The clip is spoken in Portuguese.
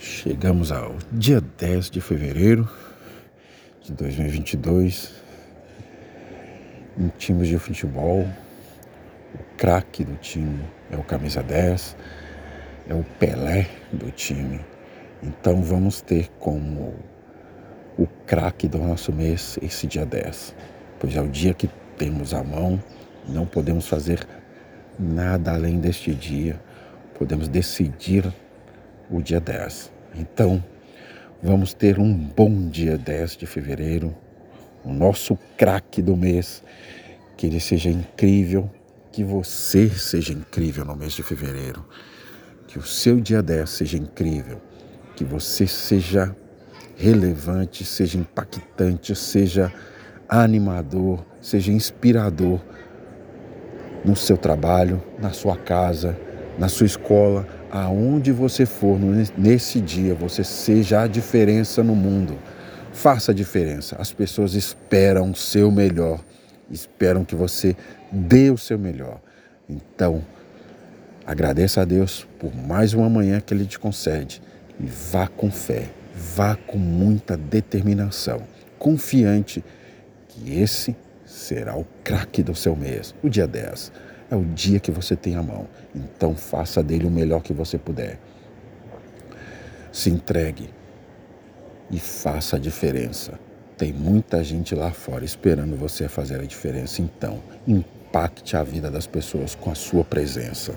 Chegamos ao dia 10 de fevereiro de 2022. Em times de futebol, o craque do time é o camisa 10, é o Pelé do time. Então vamos ter como o craque do nosso mês esse dia 10, pois é o dia que temos à mão, não podemos fazer nada além deste dia, podemos decidir o dia 10. Então, vamos ter um bom dia 10 de fevereiro, o nosso craque do mês, que ele seja incrível, que você seja incrível no mês de fevereiro, que o seu dia 10 seja incrível, que você seja relevante, seja impactante, seja animador, seja inspirador no seu trabalho, na sua casa, na sua escola, aonde você for nesse dia, você seja a diferença no mundo. Faça a diferença. As pessoas esperam o seu melhor, esperam que você dê o seu melhor. Então, agradeça a Deus por mais uma manhã que Ele te concede e vá com fé, vá com muita determinação, confiante que esse será o craque do seu mês, o dia 10 é o dia que você tem a mão. Então faça dele o melhor que você puder. Se entregue e faça a diferença. Tem muita gente lá fora esperando você fazer a diferença. Então, impacte a vida das pessoas com a sua presença.